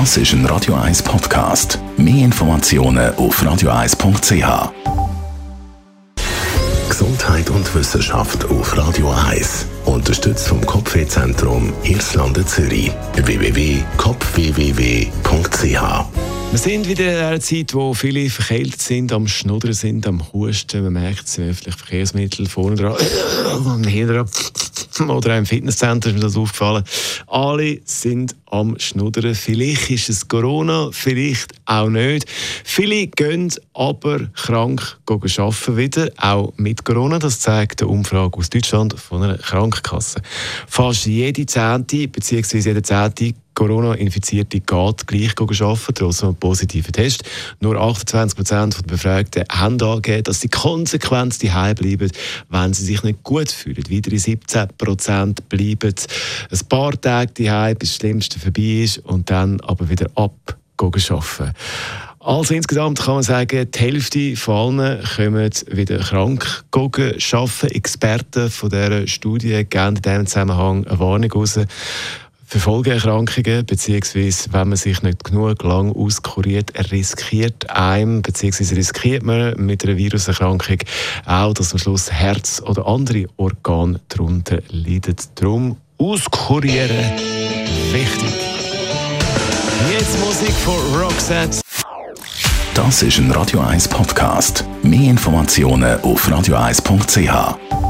Das ist ein Radio 1 Podcast. Mehr Informationen auf radio1.ch. Gesundheit und Wissenschaft auf Radio 1. Unterstützt vom Kopfwehzentrum Irlande Zürich. www.kopfwww.ch wir sind wieder in einer Zeit, wo viele verkältet sind, am Schnuddern sind, am Husten. Man merkt es im öffentlichen Verkehrsmittel vorne dran, hinten dran oder auch im Fitnesscenter ist mir das aufgefallen. Alle sind am Schnuddern. Vielleicht ist es Corona, vielleicht auch nicht. Viele gehen aber krank arbeiten wieder, auch mit Corona. Das zeigt eine Umfrage aus Deutschland von einer Krankenkasse. Fast jede Zehnte bzw. jede Zehnte Corona-Infizierte geht gleich arbeiten, trotz einem positiven Test. Nur 28 Prozent der Befragten haben angegeben, dass sie konsequent daheim bleiben, wenn sie sich nicht gut fühlen. Weitere 17 Prozent bleiben ein paar Tage daheim, bis das Schlimmste vorbei ist und dann aber wieder ab arbeiten. Also insgesamt kann man sagen, die Hälfte von allen kommen wieder krank arbeiten. Experten von dieser Studie geben in diesem Zusammenhang eine Warnung raus für Folgeerkrankungen, beziehungsweise wenn man sich nicht genug lang auskuriert, riskiert einem, beziehungsweise riskiert man mit einer Viruserkrankung auch, dass am Schluss Herz oder andere Organe darunter leiden. Darum auskurieren wichtig. Jetzt Musik von Roxette. Das ist ein Radio 1 Podcast. Mehr Informationen auf radio1.ch.